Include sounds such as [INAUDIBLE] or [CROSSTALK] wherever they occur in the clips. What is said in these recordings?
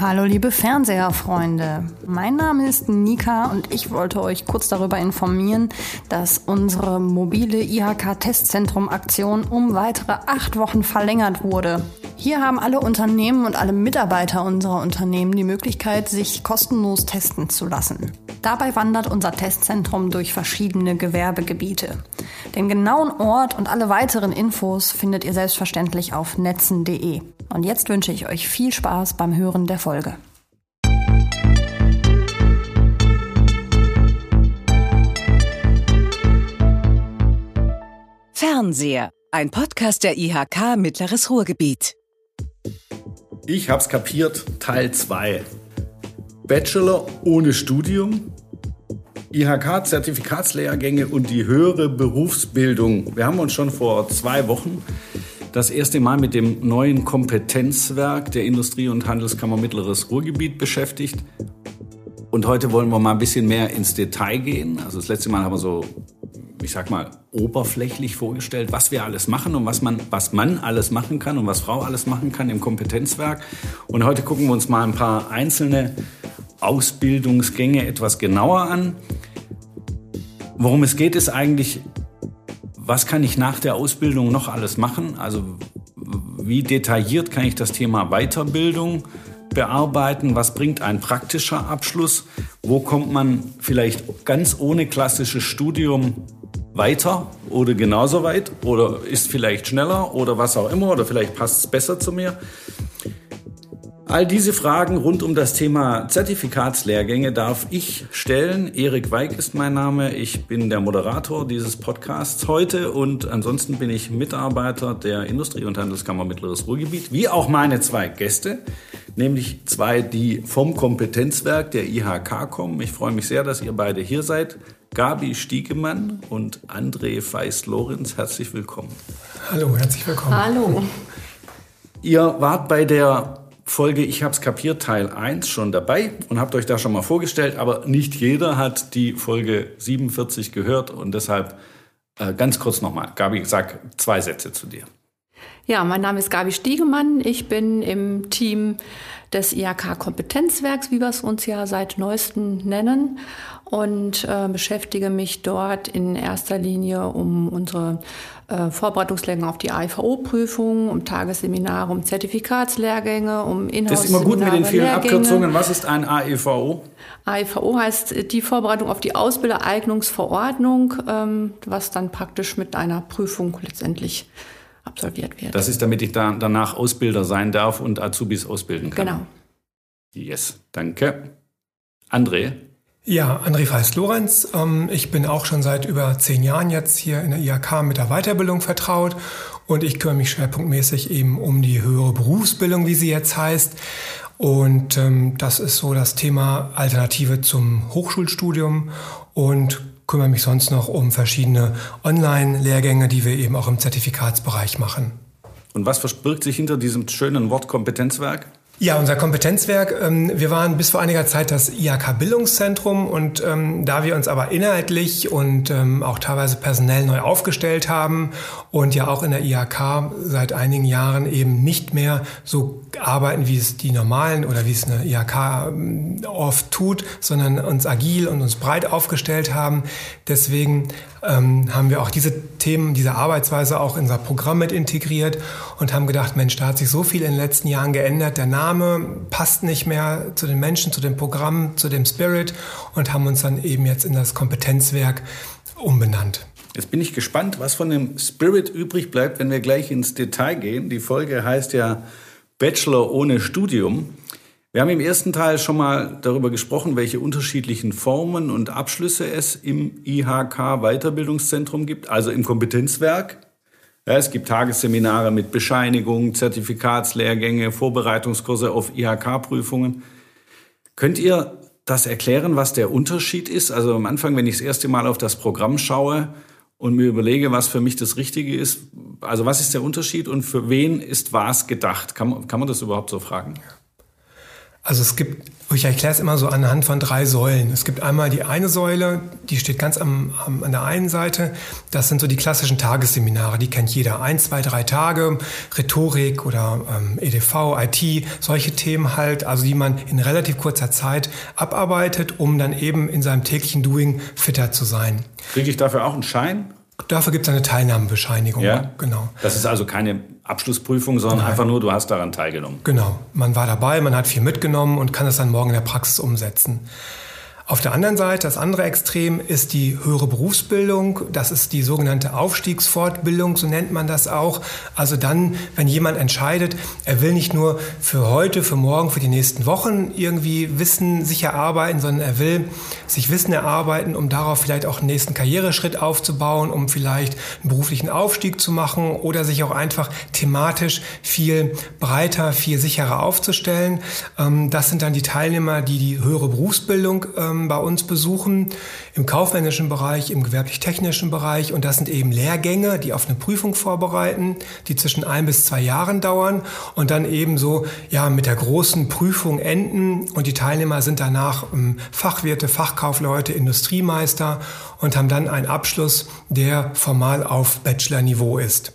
Hallo liebe Fernseherfreunde, mein Name ist Nika und ich wollte euch kurz darüber informieren, dass unsere mobile IHK-Testzentrum-Aktion um weitere acht Wochen verlängert wurde. Hier haben alle Unternehmen und alle Mitarbeiter unserer Unternehmen die Möglichkeit, sich kostenlos testen zu lassen. Dabei wandert unser Testzentrum durch verschiedene Gewerbegebiete. Den genauen Ort und alle weiteren Infos findet ihr selbstverständlich auf netzen.de. Und jetzt wünsche ich euch viel Spaß beim Hören der Folge. Fernseher, ein Podcast der IHK Mittleres Ruhrgebiet. Ich hab's kapiert, Teil 2. Bachelor ohne Studium, IHK-Zertifikatslehrgänge und die höhere Berufsbildung. Wir haben uns schon vor zwei Wochen das erste Mal mit dem neuen Kompetenzwerk der Industrie- und Handelskammer Mittleres Ruhrgebiet beschäftigt. Und heute wollen wir mal ein bisschen mehr ins Detail gehen. Also das letzte Mal haben wir so, ich sag mal, oberflächlich vorgestellt, was wir alles machen und was man, was man alles machen kann und was Frau alles machen kann im Kompetenzwerk. Und heute gucken wir uns mal ein paar einzelne Ausbildungsgänge etwas genauer an. Worum es geht, ist eigentlich was kann ich nach der Ausbildung noch alles machen? Also wie detailliert kann ich das Thema Weiterbildung bearbeiten? Was bringt ein praktischer Abschluss? Wo kommt man vielleicht ganz ohne klassisches Studium weiter oder genauso weit oder ist vielleicht schneller oder was auch immer oder vielleicht passt es besser zu mir? All diese Fragen rund um das Thema Zertifikatslehrgänge darf ich stellen. Erik Weig ist mein Name. Ich bin der Moderator dieses Podcasts heute und ansonsten bin ich Mitarbeiter der Industrie- und Handelskammer Mittleres Ruhrgebiet, wie auch meine zwei Gäste, nämlich zwei, die vom Kompetenzwerk der IHK kommen. Ich freue mich sehr, dass ihr beide hier seid. Gabi Stiegemann und André Feist-Lorenz, herzlich willkommen. Hallo, herzlich willkommen. Hallo. Ihr wart bei der Folge Ich hab's kapiert Teil 1 schon dabei und habt euch da schon mal vorgestellt, aber nicht jeder hat die Folge 47 gehört und deshalb äh, ganz kurz nochmal. Gabi, sag zwei Sätze zu dir. Ja, mein Name ist Gabi Stiegemann. Ich bin im Team des IHK Kompetenzwerks, wie wir es uns ja seit neuestem nennen, und äh, beschäftige mich dort in erster Linie um unsere äh, Vorbereitungslehrgänge auf die AIVO-Prüfung, um Tagesseminare, um Zertifikatslehrgänge, um Inhouse Das ist immer gut mit den vielen Lehrgänge. Abkürzungen. Was ist ein AEVO? AIVO heißt die Vorbereitung auf die Ausbildereignungsverordnung, ähm, was dann praktisch mit einer Prüfung letztendlich absolviert wird. Das ist, damit ich da, danach Ausbilder sein darf und Azubis ausbilden kann. genau. Yes, danke. André, Ja, André Feist-Lorenz. Ähm, ich bin auch schon seit über zehn Jahren jetzt hier in der IHK mit der Weiterbildung vertraut und ich kümmere mich schwerpunktmäßig eben um die höhere Berufsbildung, wie sie jetzt heißt. Und ähm, das ist so das Thema Alternative zum Hochschulstudium und kümmere mich sonst noch um verschiedene Online-Lehrgänge, die wir eben auch im Zertifikatsbereich machen. und was verbirgt sich hinter diesem schönen Wort Kompetenzwerk? Ja, unser Kompetenzwerk, ähm, wir waren bis vor einiger Zeit das IHK-Bildungszentrum und ähm, da wir uns aber inhaltlich und ähm, auch teilweise personell neu aufgestellt haben und ja auch in der IHK seit einigen Jahren eben nicht mehr so arbeiten, wie es die normalen oder wie es eine IHK oft tut, sondern uns agil und uns breit aufgestellt haben. Deswegen haben wir auch diese Themen, diese Arbeitsweise auch in unser Programm mit integriert und haben gedacht, Mensch, da hat sich so viel in den letzten Jahren geändert. Der Name passt nicht mehr zu den Menschen, zu dem Programm, zu dem Spirit und haben uns dann eben jetzt in das Kompetenzwerk umbenannt. Jetzt bin ich gespannt, was von dem Spirit übrig bleibt, wenn wir gleich ins Detail gehen. Die Folge heißt ja Bachelor ohne Studium. Wir haben im ersten Teil schon mal darüber gesprochen, welche unterschiedlichen Formen und Abschlüsse es im IHK Weiterbildungszentrum gibt, also im Kompetenzwerk. Ja, es gibt Tagesseminare mit Bescheinigung, Zertifikatslehrgänge, Vorbereitungskurse auf IHK-Prüfungen. Könnt ihr das erklären, was der Unterschied ist? Also am Anfang, wenn ich das erste Mal auf das Programm schaue und mir überlege, was für mich das Richtige ist, also was ist der Unterschied und für wen ist was gedacht? Kann, kann man das überhaupt so fragen? Also es gibt, ich erkläre es immer so anhand von drei Säulen. Es gibt einmal die eine Säule, die steht ganz am, am, an der einen Seite. Das sind so die klassischen Tagesseminare, die kennt jeder. Ein, zwei, drei Tage, Rhetorik oder ähm, EDV, IT, solche Themen halt, also die man in relativ kurzer Zeit abarbeitet, um dann eben in seinem täglichen Doing fitter zu sein. Kriege ich dafür auch einen Schein? Dafür gibt es eine Teilnahmebescheinigung. Ja, genau. Das ist also keine Abschlussprüfung, sondern Nein. einfach nur, du hast daran teilgenommen. Genau. Man war dabei, man hat viel mitgenommen und kann es dann morgen in der Praxis umsetzen. Auf der anderen Seite, das andere Extrem ist die höhere Berufsbildung. Das ist die sogenannte Aufstiegsfortbildung, so nennt man das auch. Also dann, wenn jemand entscheidet, er will nicht nur für heute, für morgen, für die nächsten Wochen irgendwie Wissen sich erarbeiten, sondern er will sich Wissen erarbeiten, um darauf vielleicht auch einen nächsten Karriereschritt aufzubauen, um vielleicht einen beruflichen Aufstieg zu machen oder sich auch einfach thematisch viel breiter, viel sicherer aufzustellen. Ähm, das sind dann die Teilnehmer, die die höhere Berufsbildung ähm, bei uns besuchen, im kaufmännischen Bereich, im gewerblich-technischen Bereich. Und das sind eben Lehrgänge, die auf eine Prüfung vorbereiten, die zwischen ein bis zwei Jahren dauern und dann eben so ja, mit der großen Prüfung enden. Und die Teilnehmer sind danach ähm, Fachwirte, Fachkaufleute, Industriemeister und haben dann einen Abschluss, der formal auf Bachelor-Niveau ist.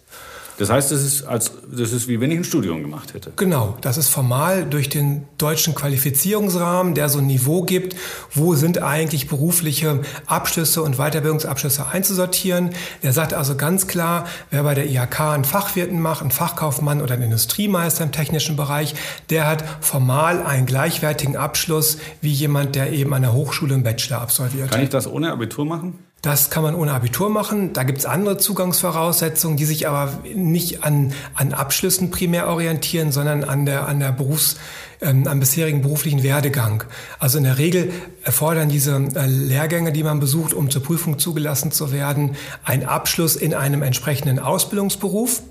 Das heißt, das ist, als, das ist wie wenn ich ein Studium gemacht hätte. Genau, das ist formal durch den deutschen Qualifizierungsrahmen, der so ein Niveau gibt, wo sind eigentlich berufliche Abschlüsse und Weiterbildungsabschlüsse einzusortieren. Der sagt also ganz klar, wer bei der IHK einen Fachwirten macht, einen Fachkaufmann oder einen Industriemeister im technischen Bereich, der hat formal einen gleichwertigen Abschluss wie jemand, der eben an der Hochschule einen Bachelor absolviert. Kann ich das ohne Abitur machen? Das kann man ohne Abitur machen. Da gibt es andere Zugangsvoraussetzungen, die sich aber nicht an, an Abschlüssen primär orientieren, sondern an der, an der Berufs, ähm, am bisherigen beruflichen Werdegang. Also in der Regel erfordern diese äh, Lehrgänge, die man besucht, um zur Prüfung zugelassen zu werden, einen Abschluss in einem entsprechenden Ausbildungsberuf,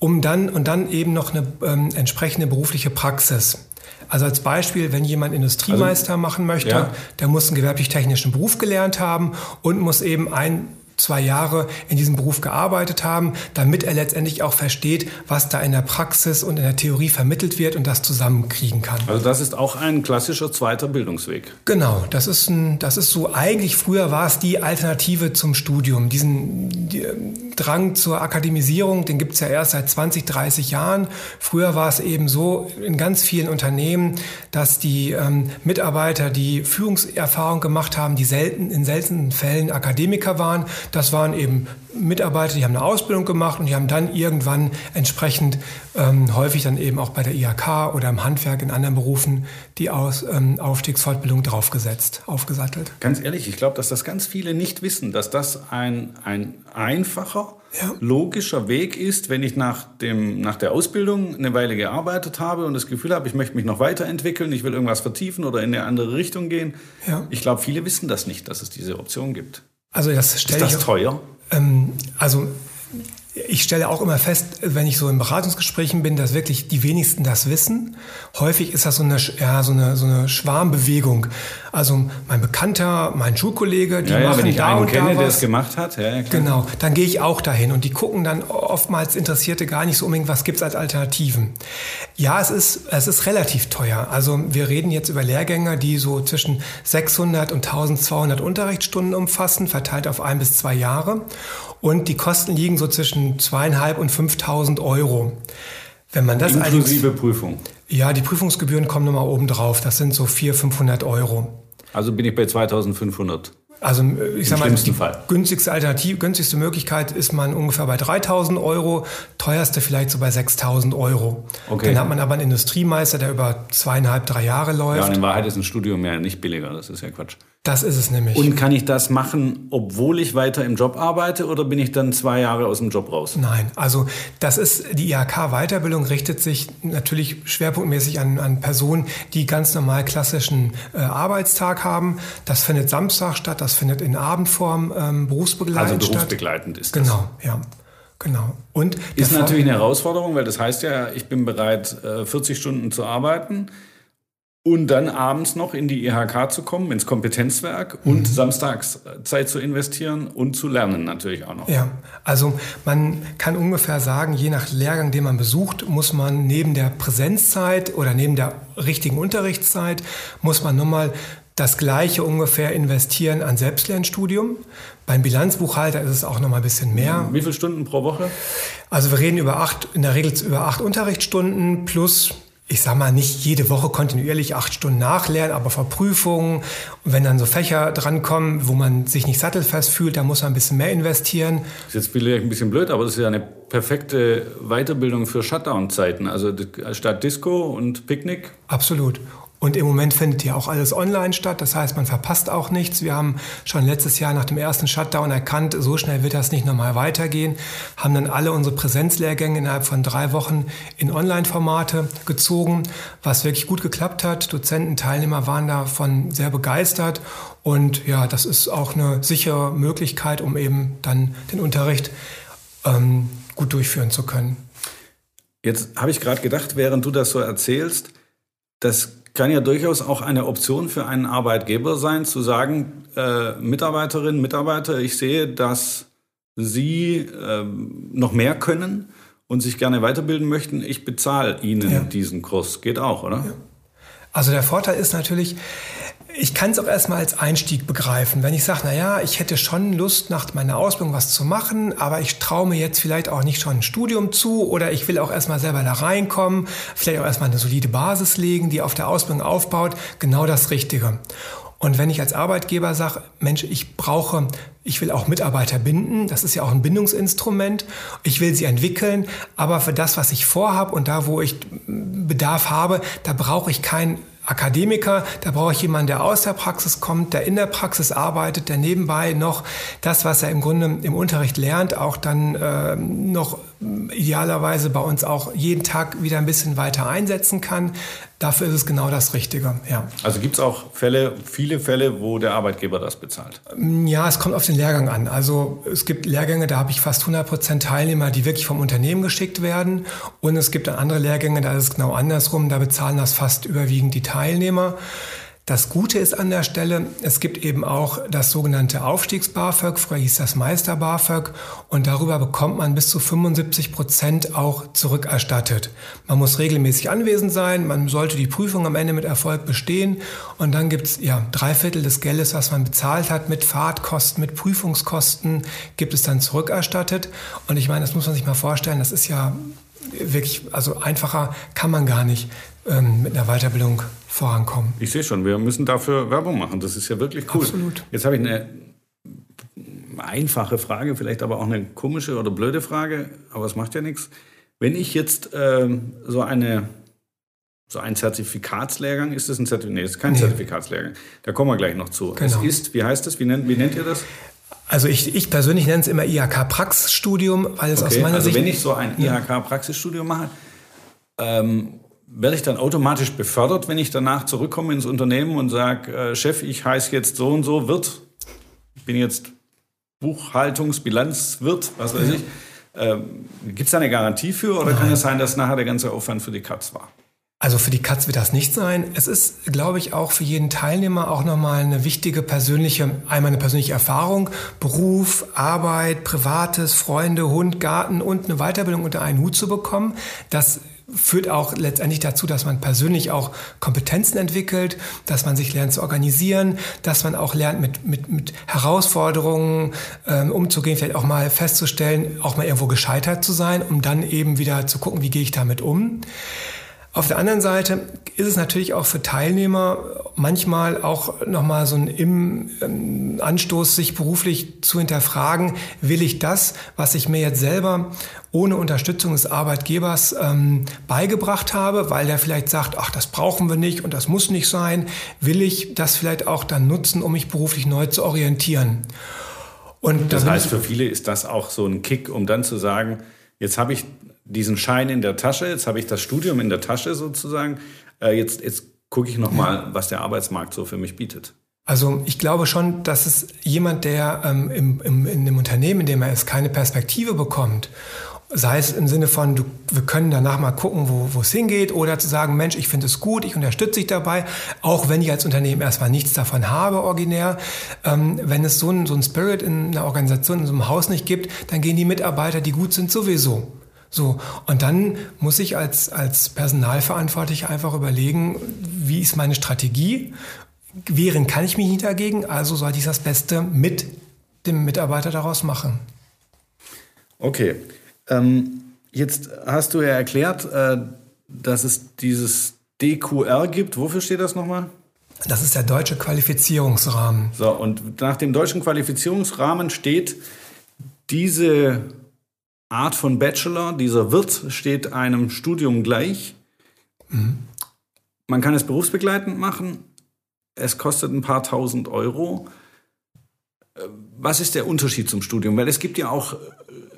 um dann und dann eben noch eine ähm, entsprechende berufliche Praxis. Also als Beispiel, wenn jemand Industriemeister also, machen möchte, ja. der muss einen gewerblich-technischen Beruf gelernt haben und muss eben ein zwei Jahre in diesem Beruf gearbeitet haben, damit er letztendlich auch versteht, was da in der Praxis und in der Theorie vermittelt wird und das zusammenkriegen kann. Also das ist auch ein klassischer zweiter Bildungsweg. Genau, das ist ein, das ist so eigentlich früher war es die Alternative zum Studium. Diesen die, Drang zur Akademisierung, den gibt es ja erst seit 20, 30 Jahren. Früher war es eben so in ganz vielen Unternehmen, dass die ähm, Mitarbeiter, die Führungserfahrung gemacht haben, die selten in seltenen Fällen Akademiker waren, das waren eben Mitarbeiter, die haben eine Ausbildung gemacht und die haben dann irgendwann entsprechend ähm, häufig dann eben auch bei der IHK oder im Handwerk in anderen Berufen die Aus, ähm, Aufstiegsfortbildung draufgesetzt, aufgesattelt. Ganz ehrlich, ich glaube, dass das ganz viele nicht wissen, dass das ein, ein einfacher, ja. logischer Weg ist, wenn ich nach, dem, nach der Ausbildung eine Weile gearbeitet habe und das Gefühl habe, ich möchte mich noch weiterentwickeln, ich will irgendwas vertiefen oder in eine andere Richtung gehen. Ja. Ich glaube, viele wissen das nicht, dass es diese Option gibt. Also das stelle Ist das ich, teuer? Ähm, also ich stelle auch immer fest, wenn ich so in Beratungsgesprächen bin, dass wirklich die wenigsten das wissen. Häufig ist das so eine, ja, so eine, so eine Schwarmbewegung. Also mein Bekannter, mein Schulkollege, die ja, ja, machen wenn ich da einen und kenne, da der was. es gemacht hat. Ja, genau, dann gehe ich auch dahin und die gucken dann oftmals Interessierte gar nicht so unbedingt, was gibt's als Alternativen. Ja, es ist, es ist relativ teuer. Also wir reden jetzt über Lehrgänge, die so zwischen 600 und 1200 Unterrichtsstunden umfassen, verteilt auf ein bis zwei Jahre. Und die Kosten liegen so zwischen zweieinhalb und 5.000 Euro. Wenn man das Inklusive Prüfung. Ja, die Prüfungsgebühren kommen nochmal oben drauf. Das sind so 400, 500 Euro. Also bin ich bei 2500. Also äh, ich sag mal, die Fall. günstigste Alternative, günstigste Möglichkeit ist man ungefähr bei 3000 Euro, teuerste vielleicht so bei 6000 Euro. Okay. Dann hat man aber einen Industriemeister, der über zweieinhalb, drei Jahre läuft. Ja, und in Wahrheit ist ein Studium ja nicht billiger, das ist ja Quatsch. Das ist es nämlich. Und kann ich das machen, obwohl ich weiter im Job arbeite oder bin ich dann zwei Jahre aus dem Job raus? Nein, also das ist, die IHK-Weiterbildung richtet sich natürlich schwerpunktmäßig an, an Personen, die ganz normal klassischen äh, Arbeitstag haben. Das findet Samstag statt, das findet in Abendform ähm, berufsbegleitend statt. Also berufsbegleitend ist das. Genau, ja. Genau. Und ist natürlich eine Herausforderung, weil das heißt ja, ich bin bereit, 40 äh, Stunden zu arbeiten und dann abends noch in die IHK zu kommen, ins Kompetenzwerk und mhm. samstags Zeit zu investieren und zu lernen natürlich auch noch. Ja, also man kann ungefähr sagen, je nach Lehrgang, den man besucht, muss man neben der Präsenzzeit oder neben der richtigen Unterrichtszeit, muss man nochmal das gleiche ungefähr investieren an Selbstlernstudium. Beim Bilanzbuchhalter ist es auch noch mal ein bisschen mehr. Wie viele Stunden pro Woche? Also wir reden über acht, in der Regel über acht Unterrichtsstunden plus ich sag mal, nicht jede Woche kontinuierlich acht Stunden nachlernen, aber vor Prüfungen. Und wenn dann so Fächer drankommen, wo man sich nicht sattelfest fühlt, da muss man ein bisschen mehr investieren. Das ist jetzt vielleicht ein bisschen blöd, aber das ist ja eine perfekte Weiterbildung für Shutdown-Zeiten. Also statt Disco und Picknick. Absolut. Und im Moment findet hier auch alles online statt. Das heißt, man verpasst auch nichts. Wir haben schon letztes Jahr nach dem ersten Shutdown erkannt, so schnell wird das nicht nochmal weitergehen. Haben dann alle unsere Präsenzlehrgänge innerhalb von drei Wochen in Online-Formate gezogen, was wirklich gut geklappt hat. Dozenten, Teilnehmer waren davon sehr begeistert. Und ja, das ist auch eine sichere Möglichkeit, um eben dann den Unterricht ähm, gut durchführen zu können. Jetzt habe ich gerade gedacht, während du das so erzählst, dass kann ja durchaus auch eine Option für einen Arbeitgeber sein, zu sagen, äh, Mitarbeiterinnen, Mitarbeiter, ich sehe, dass Sie äh, noch mehr können und sich gerne weiterbilden möchten. Ich bezahle Ihnen ja. diesen Kurs. Geht auch, oder? Ja. Also der Vorteil ist natürlich, ich kann es auch erstmal als Einstieg begreifen. Wenn ich sage, na ja, ich hätte schon Lust, nach meiner Ausbildung was zu machen, aber ich traue mir jetzt vielleicht auch nicht schon ein Studium zu oder ich will auch erstmal selber da reinkommen, vielleicht auch erstmal eine solide Basis legen, die auf der Ausbildung aufbaut, genau das Richtige. Und wenn ich als Arbeitgeber sage, Mensch, ich brauche, ich will auch Mitarbeiter binden, das ist ja auch ein Bindungsinstrument, ich will sie entwickeln, aber für das, was ich vorhabe und da, wo ich Bedarf habe, da brauche ich kein Akademiker, da brauche ich jemanden, der aus der Praxis kommt, der in der Praxis arbeitet, der nebenbei noch das, was er im Grunde im Unterricht lernt, auch dann äh, noch idealerweise bei uns auch jeden Tag wieder ein bisschen weiter einsetzen kann. Dafür ist es genau das Richtige. Ja. Also gibt es auch Fälle, viele Fälle, wo der Arbeitgeber das bezahlt? Ja, es kommt auf den Lehrgang an. Also es gibt Lehrgänge, da habe ich fast 100 Prozent Teilnehmer, die wirklich vom Unternehmen geschickt werden. Und es gibt andere Lehrgänge, da ist es genau andersrum. Da bezahlen das fast überwiegend die Teilnehmer. Das Gute ist an der Stelle, es gibt eben auch das sogenannte Aufstiegs-BAföG, früher hieß das Meister-BAföG und darüber bekommt man bis zu 75 Prozent auch zurückerstattet. Man muss regelmäßig anwesend sein, man sollte die Prüfung am Ende mit Erfolg bestehen und dann gibt's ja drei Viertel des Geldes, was man bezahlt hat mit Fahrtkosten, mit Prüfungskosten, gibt es dann zurückerstattet und ich meine, das muss man sich mal vorstellen, das ist ja wirklich, also einfacher kann man gar nicht ähm, mit einer Weiterbildung vorankommen. Ich sehe schon, wir müssen dafür Werbung machen. Das ist ja wirklich cool. Absolut. Jetzt habe ich eine einfache Frage, vielleicht aber auch eine komische oder blöde Frage, aber es macht ja nichts. Wenn ich jetzt ähm, so eine so ein Zertifikatslehrgang, ist das ein Zertifikat? Nee, das ist kein nee. Zertifikatslehrgang. Da kommen wir gleich noch zu. Genau. Es ist, wie heißt das? Wie nennt, wie nennt ihr das? Also ich, ich persönlich nenne es immer IHK-Praxisstudium, weil es okay, aus meiner also Sicht... Also wenn ich so ein IHK-Praxisstudium mache, ähm, werde ich dann automatisch befördert, wenn ich danach zurückkomme ins Unternehmen und sage, äh, Chef, ich heiße jetzt so und so Wirt, ich bin jetzt Buchhaltungsbilanzwirt, was weiß ich. Ähm, Gibt es da eine Garantie für oder Nein. kann es sein, dass nachher der ganze Aufwand für die Katz war? Also für die Katz wird das nicht sein. Es ist, glaube ich, auch für jeden Teilnehmer auch nochmal eine wichtige persönliche, einmal eine persönliche Erfahrung, Beruf, Arbeit, Privates, Freunde, Hund, Garten und eine Weiterbildung unter einen Hut zu bekommen. Das führt auch letztendlich dazu, dass man persönlich auch Kompetenzen entwickelt, dass man sich lernt zu organisieren, dass man auch lernt, mit, mit, mit Herausforderungen ähm, umzugehen, vielleicht auch mal festzustellen, auch mal irgendwo gescheitert zu sein, um dann eben wieder zu gucken, wie gehe ich damit um. Auf der anderen Seite ist es natürlich auch für Teilnehmer manchmal auch nochmal so ein im ähm, Anstoß, sich beruflich zu hinterfragen, will ich das, was ich mir jetzt selber ohne Unterstützung des Arbeitgebers ähm, beigebracht habe, weil der vielleicht sagt, ach, das brauchen wir nicht und das muss nicht sein, will ich das vielleicht auch dann nutzen, um mich beruflich neu zu orientieren. Und das heißt, für viele ist das auch so ein Kick, um dann zu sagen, jetzt habe ich diesen Schein in der Tasche, jetzt habe ich das Studium in der Tasche sozusagen, äh, jetzt, jetzt gucke ich nochmal, ja. was der Arbeitsmarkt so für mich bietet. Also ich glaube schon, dass es jemand, der ähm, im, im, in einem Unternehmen, in dem er ist, keine Perspektive bekommt Sei es im Sinne von, du, wir können danach mal gucken, wo es hingeht, oder zu sagen, Mensch, ich finde es gut, ich unterstütze dich dabei, auch wenn ich als Unternehmen erstmal nichts davon habe, originär. Ähm, wenn es so ein, so ein Spirit in einer Organisation, in so einem Haus nicht gibt, dann gehen die Mitarbeiter, die gut sind, sowieso. So, und dann muss ich als, als Personalverantwortlicher einfach überlegen, wie ist meine Strategie? Wehren kann ich mich nicht dagegen, also sollte ich das Beste mit dem Mitarbeiter daraus machen. Okay. Ähm, jetzt hast du ja erklärt, äh, dass es dieses DQR gibt. Wofür steht das nochmal? Das ist der deutsche Qualifizierungsrahmen. So, und nach dem deutschen Qualifizierungsrahmen steht diese Art von Bachelor, dieser Wirt, steht einem Studium gleich. Mhm. Man kann es berufsbegleitend machen. Es kostet ein paar tausend Euro. Was ist der Unterschied zum Studium? Weil es gibt ja auch,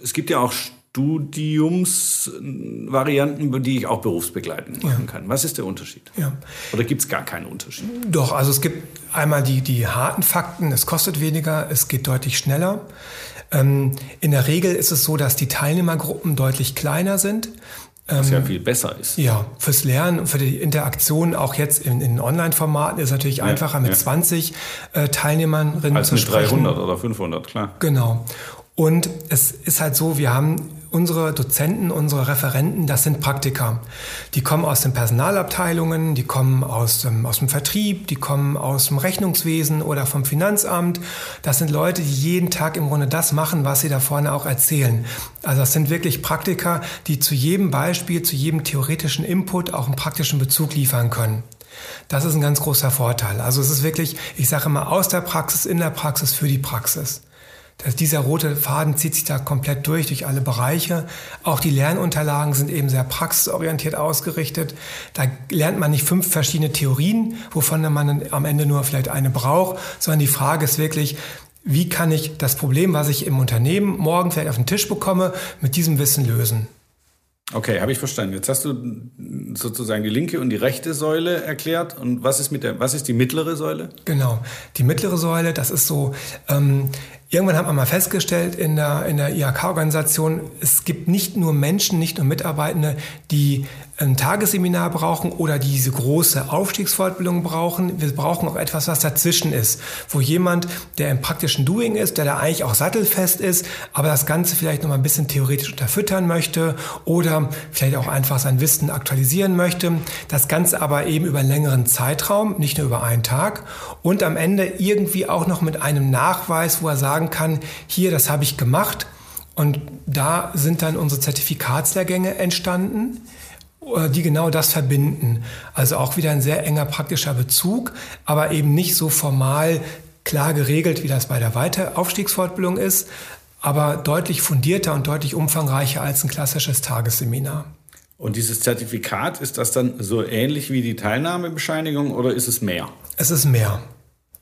es gibt ja auch Studiumsvarianten, die ich auch berufsbegleitend machen kann. Was ist der Unterschied? Ja. Oder gibt es gar keinen Unterschied? Doch, also es gibt einmal die, die harten Fakten, es kostet weniger, es geht deutlich schneller. Ähm, in der Regel ist es so, dass die Teilnehmergruppen deutlich kleiner sind. Was ja ähm, viel besser ist. Ja, fürs Lernen, für die Interaktion, auch jetzt in, in Online-Formaten ist es natürlich ja, einfacher mit ja. 20 äh, Teilnehmerinnen Als zu sprechen. Als mit 300 oder 500, klar. Genau. Und es ist halt so, wir haben unsere Dozenten, unsere Referenten, das sind Praktiker. Die kommen aus den Personalabteilungen, die kommen aus dem, aus dem Vertrieb, die kommen aus dem Rechnungswesen oder vom Finanzamt. Das sind Leute, die jeden Tag im Grunde das machen, was sie da vorne auch erzählen. Also das sind wirklich Praktiker, die zu jedem Beispiel, zu jedem theoretischen Input auch einen praktischen Bezug liefern können. Das ist ein ganz großer Vorteil. Also es ist wirklich, ich sage immer, aus der Praxis, in der Praxis, für die Praxis. Das, dieser rote Faden zieht sich da komplett durch, durch alle Bereiche. Auch die Lernunterlagen sind eben sehr praxisorientiert ausgerichtet. Da lernt man nicht fünf verschiedene Theorien, wovon man am Ende nur vielleicht eine braucht, sondern die Frage ist wirklich, wie kann ich das Problem, was ich im Unternehmen morgen vielleicht auf den Tisch bekomme, mit diesem Wissen lösen? Okay, habe ich verstanden. Jetzt hast du sozusagen die linke und die rechte Säule erklärt. Und was ist mit der, was ist die mittlere Säule? Genau, die mittlere Säule, das ist so, ähm, Irgendwann hat man mal festgestellt in der, in der IHK-Organisation, es gibt nicht nur Menschen, nicht nur Mitarbeitende, die ein Tagesseminar brauchen oder diese große Aufstiegsfortbildung brauchen. Wir brauchen auch etwas, was dazwischen ist, wo jemand, der im praktischen Doing ist, der da eigentlich auch sattelfest ist, aber das Ganze vielleicht noch mal ein bisschen theoretisch unterfüttern möchte oder vielleicht auch einfach sein Wissen aktualisieren möchte. Das Ganze aber eben über einen längeren Zeitraum, nicht nur über einen Tag und am Ende irgendwie auch noch mit einem Nachweis, wo er sagen kann, hier, das habe ich gemacht. Und da sind dann unsere Zertifikatslehrgänge entstanden, die genau das verbinden. Also auch wieder ein sehr enger praktischer Bezug, aber eben nicht so formal klar geregelt, wie das bei der Weiteraufstiegsfortbildung ist, aber deutlich fundierter und deutlich umfangreicher als ein klassisches Tagesseminar. Und dieses Zertifikat, ist das dann so ähnlich wie die Teilnahmebescheinigung oder ist es mehr? Es ist mehr.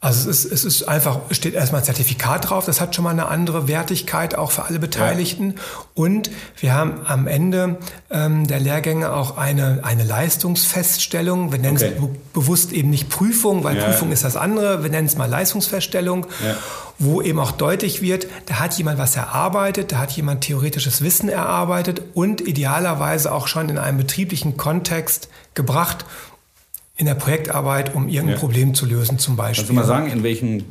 Also es ist, es ist einfach, steht erstmal Zertifikat drauf, das hat schon mal eine andere Wertigkeit auch für alle Beteiligten. Ja. Und wir haben am Ende ähm, der Lehrgänge auch eine, eine Leistungsfeststellung. Wir nennen okay. es be bewusst eben nicht Prüfung, weil ja. Prüfung ist das andere. Wir nennen es mal Leistungsfeststellung. Ja. Wo eben auch deutlich wird, da hat jemand was erarbeitet, da hat jemand theoretisches Wissen erarbeitet und idealerweise auch schon in einem betrieblichen Kontext gebracht in der Projektarbeit, um irgendein ja. Problem zu lösen zum Beispiel. Kannst du mal sagen, in welchen, ich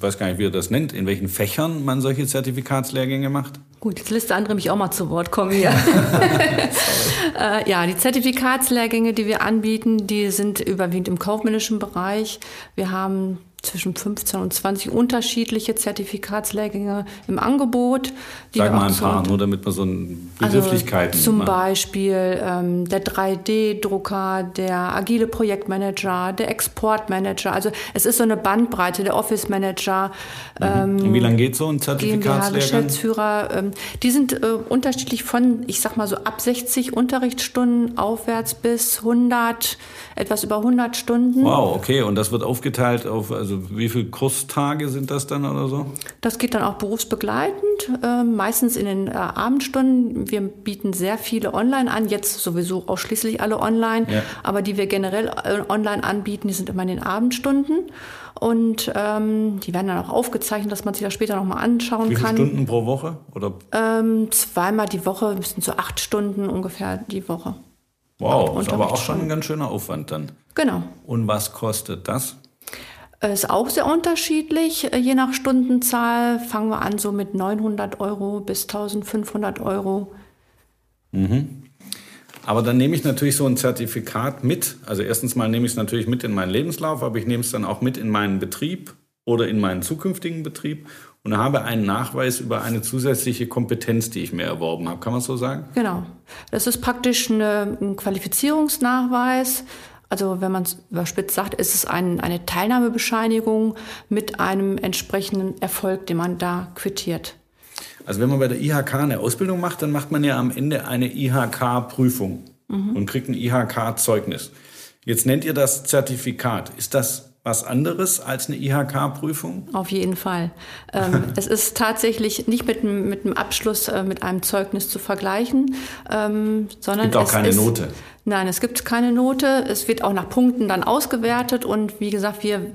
weiß gar nicht, wie ihr das nennt, in welchen Fächern man solche Zertifikatslehrgänge macht? Gut, jetzt lässt der andere mich auch mal zu Wort kommen hier. [LAUGHS] äh, ja, die Zertifikatslehrgänge, die wir anbieten, die sind überwiegend im kaufmännischen Bereich. Wir haben zwischen 15 und 20 unterschiedliche Zertifikatslehrgänge im Angebot. Sag mal ein paar, nur damit man so ein Begrifflichkeiten also Zum macht. Beispiel ähm, der 3D-Drucker, der agile Projektmanager, der Exportmanager. Also es ist so eine Bandbreite, der Office Manager. Mhm. Ähm, und wie lange geht so ein Zertifikatslehrgang? Geschäftsführer. Ähm, die sind äh, unterschiedlich von, ich sag mal so ab 60 Unterrichtsstunden aufwärts bis 100, etwas über 100 Stunden. Wow, okay. Und das wird aufgeteilt auf also Also wie viele Kurstage sind das dann oder so? Das geht dann auch berufsbegleitend, äh, meistens in den äh, Abendstunden. Wir bieten sehr viele online an, jetzt sowieso ausschließlich alle online, ja. aber die wir generell äh, online anbieten, die sind immer in den Abendstunden. Und ähm, die werden dann auch aufgezeichnet, dass man sich das später nochmal anschauen Wie kann. Wie viele Stunden pro Woche? Oder? Ähm, zweimal die Woche, bis zu acht Stunden ungefähr die Woche. Wow, ist aber auch schon ein ganz schöner Aufwand dann. Genau. Und was kostet das? Ist auch sehr unterschiedlich, äh, je nach Stundenzahl. Fangen wir an so mit 900 Euro bis 1500 Euro. Mhm. Aber dann nehme ich natürlich so ein Zertifikat mit. Also erstens mal nehme ich es natürlich mit in meinen Lebenslauf, aber ich nehme es dann auch mit in meinen Betrieb oder in meinen zukünftigen Betrieb und habe einen Nachweis über eine zusätzliche Kompetenz, die ich mir erworben habe. Kann man so sagen? Genau. Das ist praktisch eine, ein Qualifizierungsnachweis. Also wenn man es überspitzt sagt, ist es ein, eine Teilnahmebescheinigung mit einem entsprechenden Erfolg, den man da quittiert. Also wenn man bei der IHK eine Ausbildung macht, dann macht man ja am Ende eine IHK-Prüfung mhm. und kriegt ein IHK-Zeugnis. Jetzt nennt ihr das Zertifikat. Ist das was anderes als eine IHK-Prüfung? Auf jeden Fall. Ähm, [LAUGHS] es ist tatsächlich nicht mit, mit einem Abschluss, äh, mit einem Zeugnis zu vergleichen, ähm, sondern es gibt auch keine ist, Note. Nein, es gibt keine Note. Es wird auch nach Punkten dann ausgewertet und wie gesagt, wir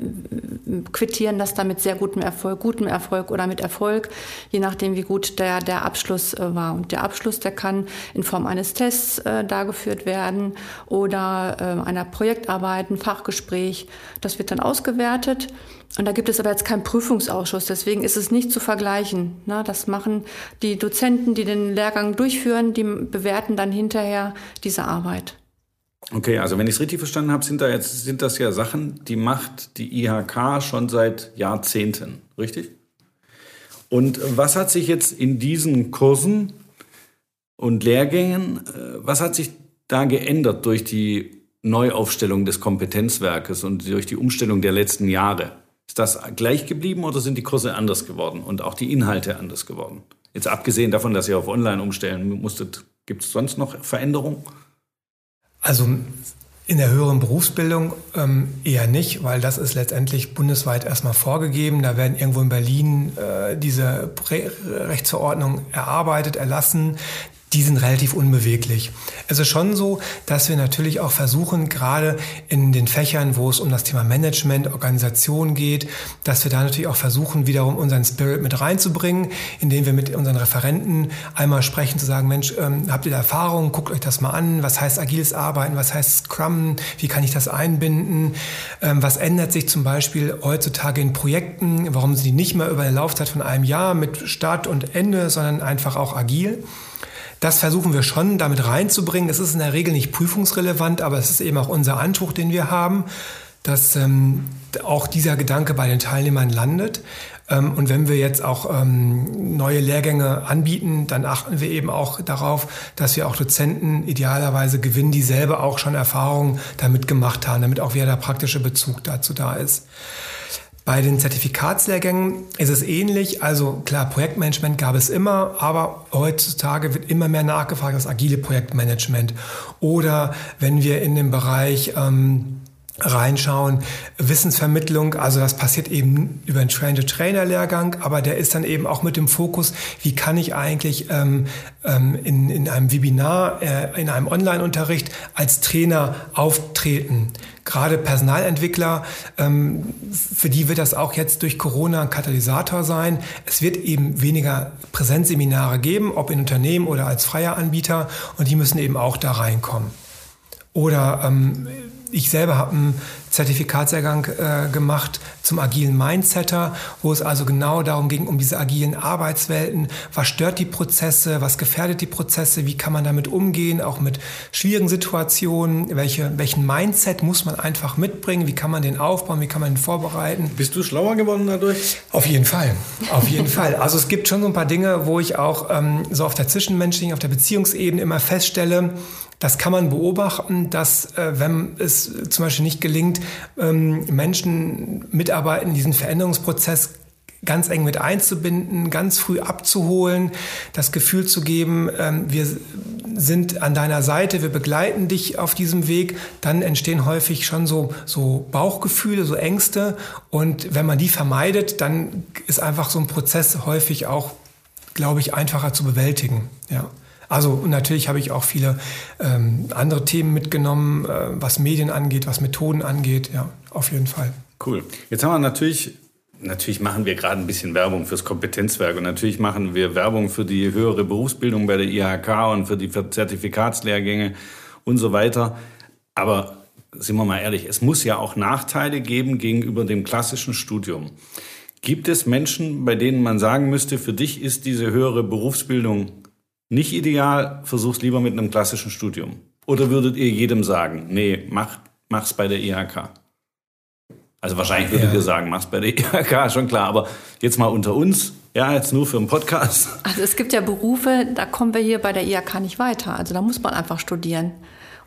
quittieren das dann mit sehr gutem Erfolg, gutem Erfolg oder mit Erfolg, je nachdem, wie gut der, der Abschluss äh, war. Und der Abschluss, der kann in Form eines Tests äh, dargeführt werden oder äh, einer Projektarbeit, ein Fachgespräch. Das wird dann ausgewertet. Und da gibt es aber jetzt keinen Prüfungsausschuss, deswegen ist es nicht zu vergleichen. Das machen die Dozenten, die den Lehrgang durchführen, die bewerten dann hinterher diese Arbeit. Okay, also wenn ich es richtig verstanden habe, sind da jetzt sind das ja Sachen, die macht die IHK schon seit Jahrzehnten, richtig? Und was hat sich jetzt in diesen Kursen und Lehrgängen, äh, was hat sich da geändert durch die Neuaufstellung des Kompetenzwerkes und durch die Umstellung der letzten Jahre? Ist das gleich geblieben oder sind die Kurse anders geworden und auch die Inhalte anders geworden? Jetzt abgesehen davon, dass ihr auf Online umstellen musstet, gibt es sonst noch Veränderungen? Also in der höheren Berufsbildung ähm, eher nicht, weil das ist letztendlich bundesweit erstmal vorgegeben. Da werden irgendwo in Berlin äh, diese Re Rechtsverordnungen erarbeitet, erlassen die sind relativ unbeweglich. Es ist schon so, dass wir natürlich auch versuchen, gerade in den Fächern, wo es um das Thema Management, Organisation geht, dass wir da natürlich auch versuchen, wiederum unseren Spirit mit reinzubringen, indem wir mit unseren Referenten einmal sprechen, zu sagen, Mensch, ähm, habt ihr da Erfahrung? Guckt euch das mal an. Was heißt agiles Arbeiten? Was heißt Scrum? Wie kann ich das einbinden? Ähm, was ändert sich zum Beispiel heutzutage in Projekten? Warum sind die nicht mehr über eine Laufzeit von einem Jahr mit Start und Ende, sondern einfach auch agil? Das versuchen wir schon damit reinzubringen. Es ist in der Regel nicht prüfungsrelevant, aber es ist eben auch unser Anspruch, den wir haben, dass ähm, auch dieser Gedanke bei den Teilnehmern landet. Ähm, und wenn wir jetzt auch ähm, neue Lehrgänge anbieten, dann achten wir eben auch darauf, dass wir auch Dozenten idealerweise gewinnen, die selber auch schon Erfahrungen damit gemacht haben, damit auch wieder der praktische Bezug dazu da ist. Bei den Zertifikatslehrgängen ist es ähnlich. Also klar, Projektmanagement gab es immer, aber heutzutage wird immer mehr nachgefragt, das agile Projektmanagement. Oder wenn wir in den Bereich ähm, reinschauen. Wissensvermittlung, also das passiert eben über einen Train-to-Trainer-Lehrgang, aber der ist dann eben auch mit dem Fokus, wie kann ich eigentlich ähm, ähm, in, in einem Webinar, äh, in einem Online-Unterricht als Trainer auftreten. Gerade Personalentwickler, ähm, für die wird das auch jetzt durch Corona ein Katalysator sein. Es wird eben weniger Präsenzseminare geben, ob in Unternehmen oder als freier Anbieter, und die müssen eben auch da reinkommen. Oder ähm, ich selber habe einen Zertifikatslehrgang äh, gemacht zum agilen Mindsetter, wo es also genau darum ging, um diese agilen Arbeitswelten. Was stört die Prozesse? Was gefährdet die Prozesse? Wie kann man damit umgehen? Auch mit schwierigen Situationen? Welche, welchen Mindset muss man einfach mitbringen? Wie kann man den aufbauen? Wie kann man ihn vorbereiten? Bist du schlauer geworden dadurch? Auf jeden Fall. Auf jeden Fall. Also es gibt schon so ein paar Dinge, wo ich auch ähm, so auf der zwischenmenschlichen, auf der Beziehungsebene immer feststelle, das kann man beobachten, dass äh, wenn es zum Beispiel nicht gelingt, ähm, Menschen, Mitarbeiter in diesen Veränderungsprozess ganz eng mit einzubinden, ganz früh abzuholen, das Gefühl zu geben, ähm, wir sind an deiner Seite, wir begleiten dich auf diesem Weg, dann entstehen häufig schon so, so Bauchgefühle, so Ängste. Und wenn man die vermeidet, dann ist einfach so ein Prozess häufig auch, glaube ich, einfacher zu bewältigen. Ja. Also natürlich habe ich auch viele ähm, andere Themen mitgenommen, äh, was Medien angeht, was Methoden angeht. Ja, auf jeden Fall. Cool. Jetzt haben wir natürlich Natürlich machen wir gerade ein bisschen Werbung fürs Kompetenzwerk und natürlich machen wir Werbung für die höhere Berufsbildung bei der IHK und für die Zertifikatslehrgänge und so weiter. Aber sind wir mal ehrlich, es muss ja auch Nachteile geben gegenüber dem klassischen Studium. Gibt es Menschen, bei denen man sagen müsste, für dich ist diese höhere Berufsbildung nicht ideal, versuch's lieber mit einem klassischen Studium? Oder würdet ihr jedem sagen, nee, mach, mach's bei der IHK? Also wahrscheinlich würdet ja. ihr sagen, mach's bei der IHK, schon klar. Aber jetzt mal unter uns, ja, jetzt nur für einen Podcast. Also es gibt ja Berufe, da kommen wir hier bei der IHK nicht weiter. Also da muss man einfach studieren.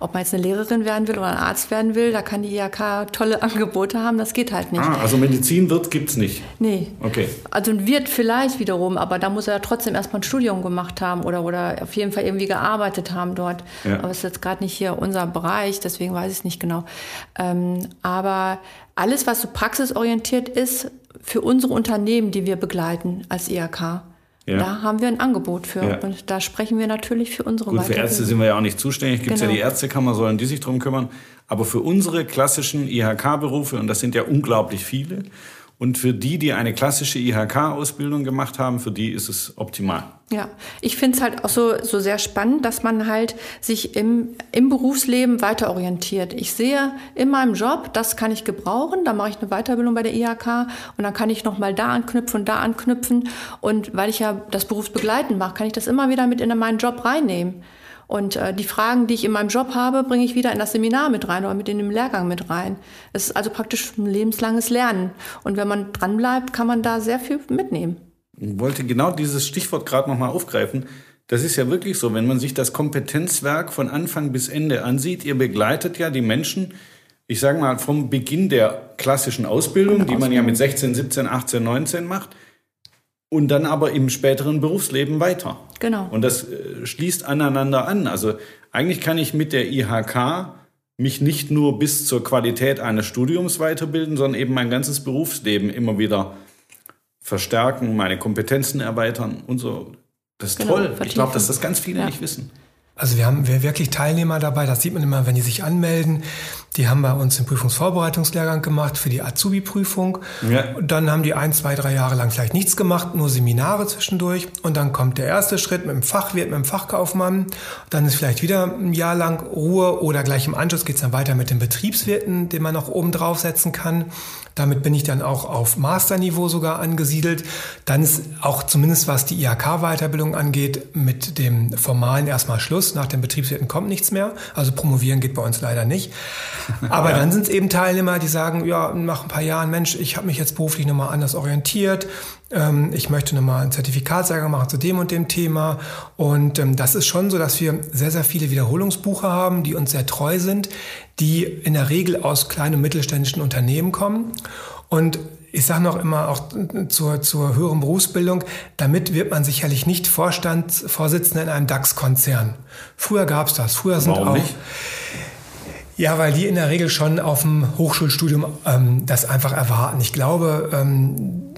Ob man jetzt eine Lehrerin werden will oder ein Arzt werden will, da kann die IHK tolle Angebote haben, das geht halt nicht. Ah, also Medizin wird gibt's nicht? Nee. Okay. Also wird vielleicht wiederum, aber da muss er trotzdem erstmal ein Studium gemacht haben oder, oder auf jeden Fall irgendwie gearbeitet haben dort. Ja. Aber es ist jetzt gerade nicht hier unser Bereich, deswegen weiß ich es nicht genau. Ähm, aber alles, was so praxisorientiert ist, für unsere Unternehmen, die wir begleiten als IHK, ja. Da haben wir ein Angebot für. Ja. Und da sprechen wir natürlich für unsere Gut, für Ärzte sind wir ja auch nicht zuständig. Gibt es genau. ja die Ärztekammer, sollen die sich drum kümmern. Aber für unsere klassischen IHK-Berufe, und das sind ja unglaublich viele, und für die, die eine klassische IHK-Ausbildung gemacht haben, für die ist es optimal. Ja, ich finde es halt auch so, so sehr spannend, dass man halt sich im, im Berufsleben weiter orientiert. Ich sehe in meinem Job, das kann ich gebrauchen, da mache ich eine Weiterbildung bei der IHK und dann kann ich nochmal da anknüpfen und da anknüpfen. Und weil ich ja das Berufsbegleiten mache, kann ich das immer wieder mit in meinen Job reinnehmen. Und äh, die Fragen, die ich in meinem Job habe, bringe ich wieder in das Seminar mit rein oder mit in den Lehrgang mit rein. Es ist also praktisch ein lebenslanges Lernen. Und wenn man dranbleibt, kann man da sehr viel mitnehmen. Ich wollte genau dieses Stichwort gerade nochmal aufgreifen. Das ist ja wirklich so, wenn man sich das Kompetenzwerk von Anfang bis Ende ansieht, ihr begleitet ja die Menschen, ich sage mal, vom Beginn der klassischen Ausbildung, die man ja mit 16, 17, 18, 19 macht, und dann aber im späteren Berufsleben weiter. Genau. Und das äh, schließt aneinander an. Also eigentlich kann ich mit der IHK mich nicht nur bis zur Qualität eines Studiums weiterbilden, sondern eben mein ganzes Berufsleben immer wieder verstärken, meine Kompetenzen erweitern und so. Das ist genau, toll. Vertiefen. Ich glaube, dass das ganz viele ja. nicht wissen. Also wir haben wirklich Teilnehmer dabei, das sieht man immer, wenn die sich anmelden. Die haben bei uns den Prüfungsvorbereitungslehrgang gemacht für die Azubi-Prüfung. Ja. Dann haben die ein, zwei, drei Jahre lang vielleicht nichts gemacht, nur Seminare zwischendurch. Und dann kommt der erste Schritt mit dem Fachwirt, mit dem Fachkaufmann. Dann ist vielleicht wieder ein Jahr lang Ruhe oder gleich im Anschluss geht es dann weiter mit den Betriebswirten, den man noch oben draufsetzen kann. Damit bin ich dann auch auf Masterniveau sogar angesiedelt. Dann ist auch zumindest was die IHK-Weiterbildung angeht, mit dem Formalen erstmal Schluss. Nach dem Betriebswirten kommt nichts mehr. Also promovieren geht bei uns leider nicht. Aber [LAUGHS] ja. dann sind es eben Teilnehmer, die sagen, ja, nach ein paar Jahren, Mensch, ich habe mich jetzt beruflich nochmal anders orientiert. Ähm, ich möchte nochmal ein Zertifikatsjahrgang machen zu dem und dem Thema. Und ähm, das ist schon so, dass wir sehr, sehr viele Wiederholungsbucher haben, die uns sehr treu sind, die in der Regel aus kleinen und mittelständischen Unternehmen kommen. Und ich sage noch immer auch zur, zur höheren Berufsbildung, damit wird man sicherlich nicht Vorstandsvorsitzender in einem DAX-Konzern. Früher gab es das. Früher sind Warum auch. Nicht? Ja, weil die in der Regel schon auf dem Hochschulstudium ähm, das einfach erwarten. Ich glaube, ähm,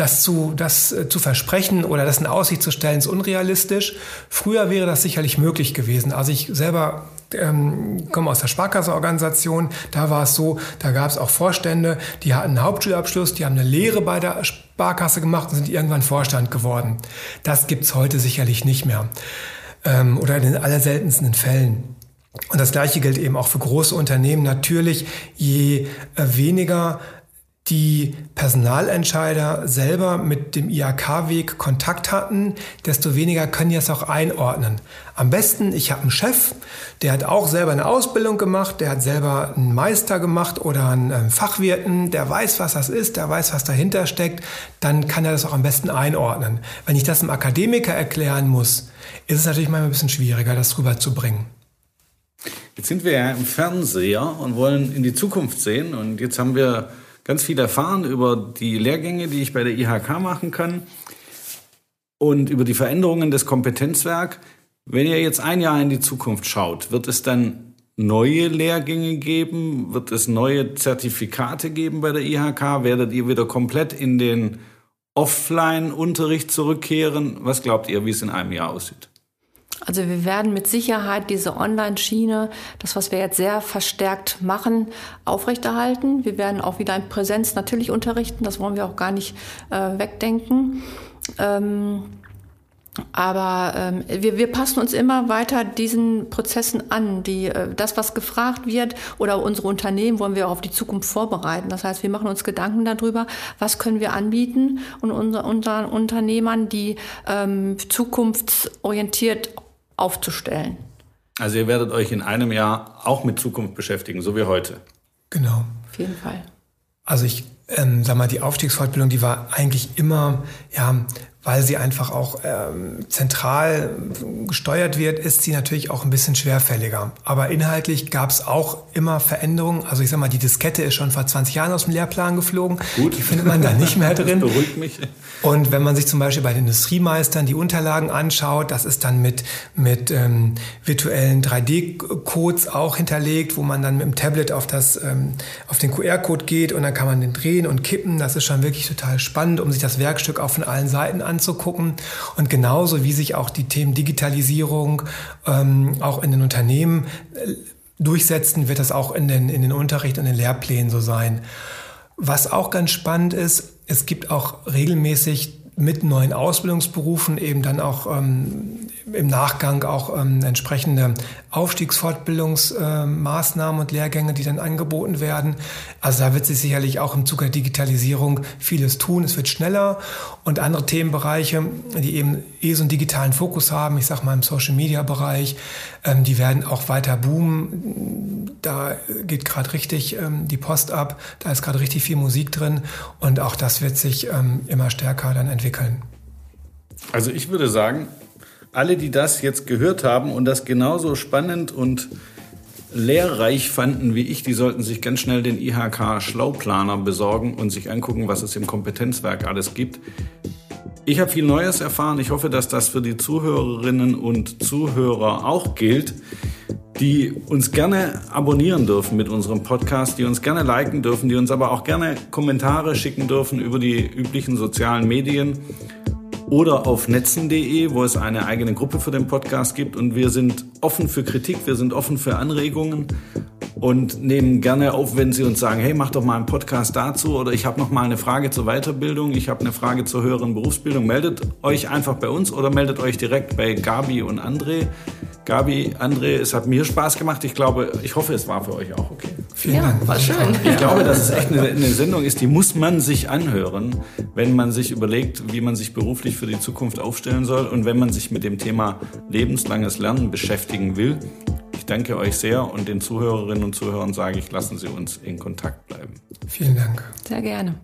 das zu, das äh, zu versprechen oder das in Aussicht zu stellen, ist unrealistisch. Früher wäre das sicherlich möglich gewesen. Also ich selber ähm, komme aus der Sparkasseorganisation. Da war es so, da gab es auch Vorstände, die hatten einen Hauptschulabschluss, die haben eine Lehre bei der Sparkasse gemacht und sind irgendwann Vorstand geworden. Das gibt's heute sicherlich nicht mehr. Ähm, oder in den allerseltensten Fällen. Und das Gleiche gilt eben auch für große Unternehmen. Natürlich, je äh, weniger die Personalentscheider selber mit dem IHK-Weg Kontakt hatten, desto weniger können die es auch einordnen. Am besten, ich habe einen Chef, der hat auch selber eine Ausbildung gemacht, der hat selber einen Meister gemacht oder einen ähm, Fachwirten, der weiß, was das ist, der weiß, was dahinter steckt, dann kann er das auch am besten einordnen. Wenn ich das einem Akademiker erklären muss, ist es natürlich manchmal ein bisschen schwieriger, das rüberzubringen. Jetzt sind wir ja im Fernseher und wollen in die Zukunft sehen und jetzt haben wir ganz viel erfahren über die Lehrgänge, die ich bei der IHK machen kann und über die Veränderungen des Kompetenzwerks. Wenn ihr jetzt ein Jahr in die Zukunft schaut, wird es dann neue Lehrgänge geben? Wird es neue Zertifikate geben bei der IHK? Werdet ihr wieder komplett in den Offline-Unterricht zurückkehren? Was glaubt ihr, wie es in einem Jahr aussieht? Also wir werden mit Sicherheit diese Online-Schiene, das, was wir jetzt sehr verstärkt machen, aufrechterhalten. Wir werden auch wieder in Präsenz natürlich unterrichten, das wollen wir auch gar nicht äh, wegdenken. Ähm, aber ähm, wir, wir passen uns immer weiter diesen Prozessen an. Die, äh, das, was gefragt wird oder unsere Unternehmen wollen wir auch auf die Zukunft vorbereiten. Das heißt, wir machen uns Gedanken darüber, was können wir anbieten und unser, unseren Unternehmern, die ähm, zukunftsorientiert aufzustellen. Also ihr werdet euch in einem Jahr auch mit Zukunft beschäftigen, so wie heute. Genau. Auf jeden Fall. Also ich ähm, sag mal, die Aufstiegsfortbildung, die war eigentlich immer ja weil sie einfach auch ähm, zentral gesteuert wird, ist sie natürlich auch ein bisschen schwerfälliger. Aber inhaltlich gab es auch immer Veränderungen. Also ich sag mal, die Diskette ist schon vor 20 Jahren aus dem Lehrplan geflogen. Gut. Die findet man da nicht mehr [LAUGHS] drin. Das beruhigt mich. Und wenn man sich zum Beispiel bei den Industriemeistern die Unterlagen anschaut, das ist dann mit, mit ähm, virtuellen 3D-Codes auch hinterlegt, wo man dann mit dem Tablet auf, das, ähm, auf den QR-Code geht und dann kann man den drehen und kippen. Das ist schon wirklich total spannend, um sich das Werkstück auch von allen Seiten anzugucken. Und genauso wie sich auch die Themen Digitalisierung ähm, auch in den Unternehmen äh, durchsetzen, wird das auch in den, in den Unterricht und den Lehrplänen so sein. Was auch ganz spannend ist, es gibt auch regelmäßig mit neuen Ausbildungsberufen eben dann auch ähm, im Nachgang auch ähm, entsprechende Aufstiegsfortbildungsmaßnahmen äh, und Lehrgänge, die dann angeboten werden. Also da wird sich sicherlich auch im Zuge der Digitalisierung vieles tun. Es wird schneller und andere Themenbereiche, die eben eh so einen digitalen Fokus haben, ich sage mal im Social-Media-Bereich, ähm, die werden auch weiter boomen. Da geht gerade richtig ähm, die Post ab, da ist gerade richtig viel Musik drin und auch das wird sich ähm, immer stärker dann entwickeln. Also ich würde sagen, alle, die das jetzt gehört haben und das genauso spannend und lehrreich fanden wie ich, die sollten sich ganz schnell den IHK Schlauplaner besorgen und sich angucken, was es im Kompetenzwerk alles gibt. Ich habe viel Neues erfahren. Ich hoffe, dass das für die Zuhörerinnen und Zuhörer auch gilt, die uns gerne abonnieren dürfen mit unserem Podcast, die uns gerne liken dürfen, die uns aber auch gerne Kommentare schicken dürfen über die üblichen sozialen Medien oder auf netzen.de, wo es eine eigene Gruppe für den Podcast gibt. Und wir sind offen für Kritik, wir sind offen für Anregungen und nehmen gerne auf, wenn Sie uns sagen, hey, mach doch mal einen Podcast dazu oder ich habe noch mal eine Frage zur Weiterbildung, ich habe eine Frage zur höheren Berufsbildung. Meldet euch einfach bei uns oder meldet euch direkt bei Gabi und André. Gabi, André, es hat mir Spaß gemacht. Ich glaube, ich hoffe, es war für euch auch okay. Vielen ja, Dank. War schön. Ich glaube, dass es echt eine, eine, Sendung ist, die muss man sich anhören, wenn man sich überlegt, wie man sich beruflich für die Zukunft aufstellen soll und wenn man sich mit dem Thema lebenslanges Lernen beschäftigen will. Ich danke euch sehr und den Zuhörerinnen und Zuhörern sage ich, lassen Sie uns in Kontakt bleiben. Vielen Dank. Sehr gerne.